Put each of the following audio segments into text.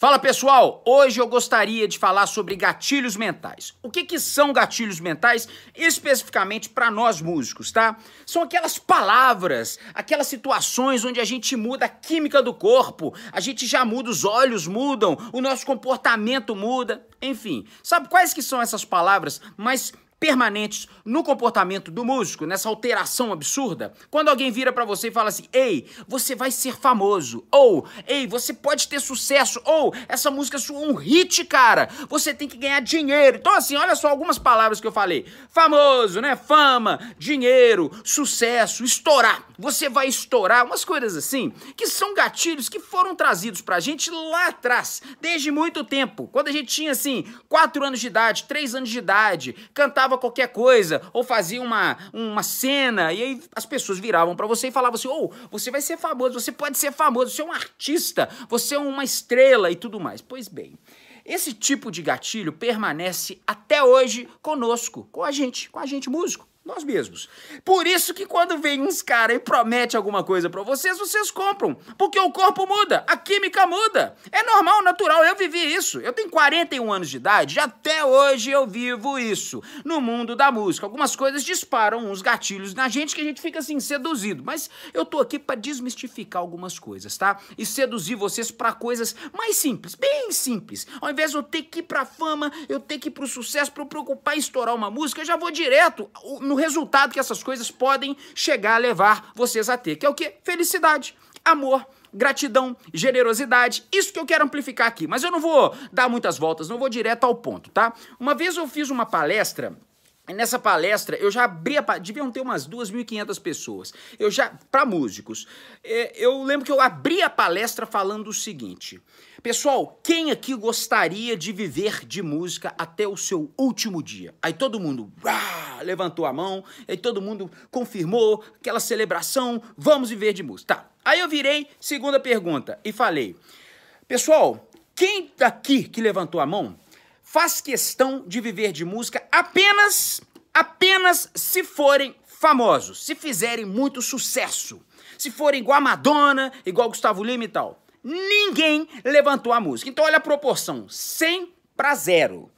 Fala pessoal, hoje eu gostaria de falar sobre gatilhos mentais. O que, que são gatilhos mentais especificamente para nós músicos, tá? São aquelas palavras, aquelas situações onde a gente muda a química do corpo, a gente já muda, os olhos mudam, o nosso comportamento muda, enfim. Sabe quais que são essas palavras mais permanentes no comportamento do músico, nessa alteração absurda. Quando alguém vira para você e fala assim: "Ei, você vai ser famoso", ou "Ei, você pode ter sucesso", ou "Essa música é um hit, cara. Você tem que ganhar dinheiro". Então assim, olha só algumas palavras que eu falei. Famoso, né? Fama, dinheiro, sucesso, estourar. Você vai estourar, umas coisas assim, que são gatilhos que foram trazidos pra gente lá atrás, desde muito tempo. Quando a gente tinha assim, 4 anos de idade, 3 anos de idade, cantava falava qualquer coisa, ou fazia uma, uma cena, e aí as pessoas viravam para você e falavam assim: ou oh, você vai ser famoso, você pode ser famoso, você é um artista, você é uma estrela e tudo mais. Pois bem. Esse tipo de gatilho permanece até hoje conosco, com a gente, com a gente músico. Nós mesmos. Por isso que quando vem uns caras e promete alguma coisa para vocês, vocês compram. Porque o corpo muda, a química muda. É normal, natural. Eu vivi isso. Eu tenho 41 anos de idade e até hoje eu vivo isso. No mundo da música. Algumas coisas disparam uns gatilhos na gente que a gente fica assim, seduzido. Mas eu tô aqui para desmistificar algumas coisas, tá? E seduzir vocês para coisas mais simples, bem simples. Ao invés de eu ter que ir pra fama, eu ter que ir pro sucesso, pra eu preocupar em estourar uma música, eu já vou direto no resultado que essas coisas podem chegar a levar vocês a ter, que é o que? Felicidade, amor, gratidão, generosidade. Isso que eu quero amplificar aqui, mas eu não vou dar muitas voltas, não vou direto ao ponto, tá? Uma vez eu fiz uma palestra Nessa palestra, eu já abri a deviam ter umas 2.500 pessoas. Eu já para músicos. É, eu lembro que eu abri a palestra falando o seguinte: Pessoal, quem aqui gostaria de viver de música até o seu último dia? Aí todo mundo levantou a mão, aí todo mundo confirmou aquela celebração, vamos viver de música. Tá. Aí eu virei segunda pergunta e falei: Pessoal, quem daqui que levantou a mão faz questão de viver de música apenas, apenas se forem famosos, se fizerem muito sucesso, se forem igual a Madonna, igual Gustavo Lima e tal. Ninguém levantou a música. Então olha a proporção, 100 para 0.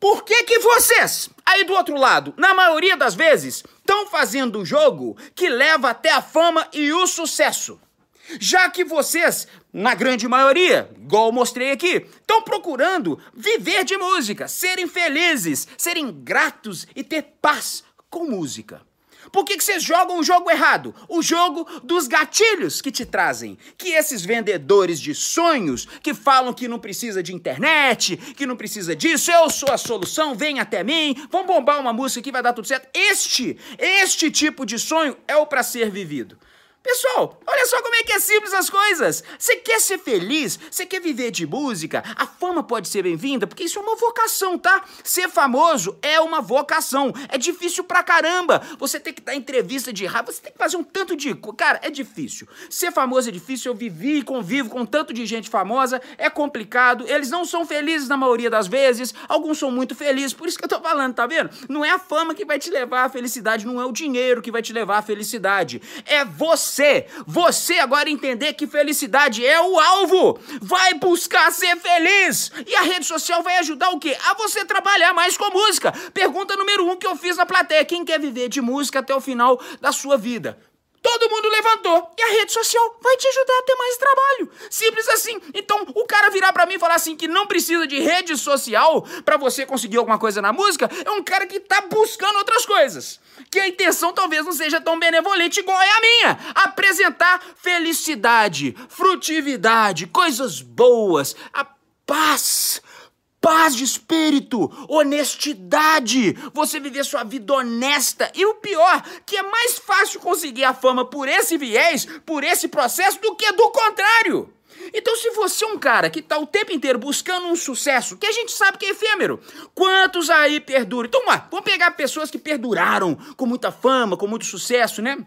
Por que que vocês, aí do outro lado, na maioria das vezes, estão fazendo o jogo que leva até a fama e o sucesso? Já que vocês, na grande maioria, igual mostrei aqui, estão procurando viver de música, serem felizes, serem gratos e ter paz com música. Por que, que vocês jogam o jogo errado? O jogo dos gatilhos que te trazem. Que esses vendedores de sonhos que falam que não precisa de internet, que não precisa disso, eu sou a solução, vem até mim, vamos bombar uma música que vai dar tudo certo. Este, este tipo de sonho é o para ser vivido. Pessoal, olha só como é que é simples as coisas. Você quer ser feliz? Você quer viver de música? A fama pode ser bem-vinda, porque isso é uma vocação, tá? Ser famoso é uma vocação. É difícil pra caramba. Você tem que dar entrevista de rádio, você tem que fazer um tanto de. Cara, é difícil. Ser famoso é difícil. Eu vivi e convivo com tanto de gente famosa. É complicado. Eles não são felizes na maioria das vezes. Alguns são muito felizes. Por isso que eu tô falando, tá vendo? Não é a fama que vai te levar à felicidade, não é o dinheiro que vai te levar à felicidade. É você você. Você agora entender que felicidade é o alvo. Vai buscar ser feliz. E a rede social vai ajudar o quê? A você trabalhar mais com música. Pergunta número um que eu fiz na plateia: quem quer viver de música até o final da sua vida? Todo mundo levantou. E a rede social vai te ajudar a ter mais trabalho. Simples assim. Então, o cara virar para mim e falar assim que não precisa de rede social para você conseguir alguma coisa na música, é um cara que tá buscando outras coisas. Que a intenção talvez não seja tão benevolente igual é a minha. Apresentar felicidade, frutividade, coisas boas, a paz paz de espírito, honestidade, você viver sua vida honesta. E o pior, que é mais fácil conseguir a fama por esse viés, por esse processo, do que do contrário. Então, se você é um cara que tá o tempo inteiro buscando um sucesso, que a gente sabe que é efêmero, quantos aí perduram? Então, vamos lá, vamos pegar pessoas que perduraram com muita fama, com muito sucesso, né?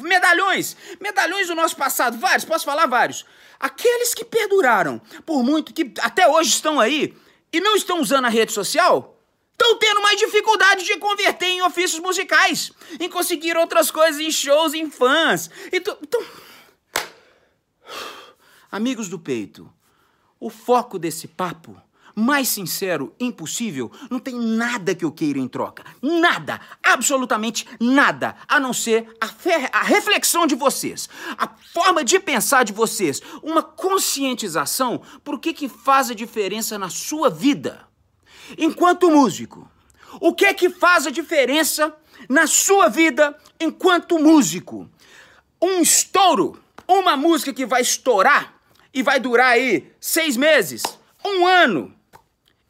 Medalhões, medalhões do nosso passado, vários, posso falar vários. Aqueles que perduraram por muito, que até hoje estão aí, e não estão usando a rede social, estão tendo mais dificuldade de converter em ofícios musicais, em conseguir outras coisas, em shows, em fãs. Então, então... amigos do peito, O foco desse papo mais sincero impossível, não tem nada que eu queira em troca. Nada, absolutamente nada, a não ser a, a, reflexão de vocês, a forma de pensar de vocês, uma conscientização por que que faz a diferença na sua vida. Enquanto músico, o que é que faz a diferença na sua vida enquanto músico? Um estouro, uma música que vai estourar e vai durar aí seis meses, um ano,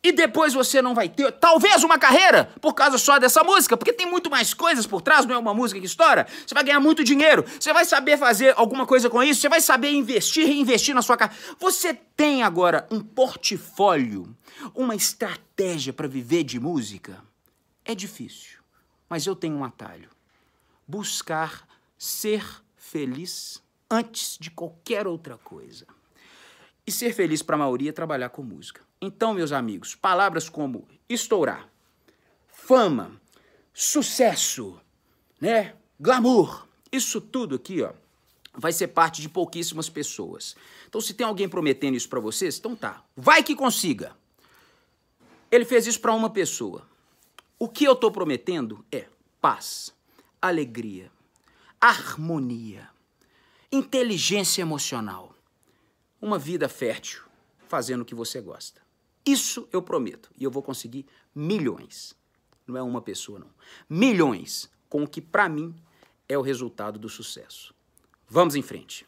e depois você não vai ter, talvez, uma carreira por causa só dessa música, porque tem muito mais coisas por trás, não é uma música que estoura. Você vai ganhar muito dinheiro, você vai saber fazer alguma coisa com isso, você vai saber investir, reinvestir na sua carreira. Você tem agora um portfólio, uma estratégia para viver de música. É difícil, mas eu tenho um atalho. Buscar ser feliz antes de qualquer outra coisa. E ser feliz para a maioria é trabalhar com música. Então, meus amigos, palavras como estourar, fama, sucesso, né? Glamour, isso tudo aqui, ó, vai ser parte de pouquíssimas pessoas. Então, se tem alguém prometendo isso para vocês, então tá. Vai que consiga. Ele fez isso para uma pessoa. O que eu estou prometendo é paz, alegria, harmonia, inteligência emocional, uma vida fértil, fazendo o que você gosta. Isso eu prometo. E eu vou conseguir milhões. Não é uma pessoa, não. Milhões com o que, para mim, é o resultado do sucesso. Vamos em frente.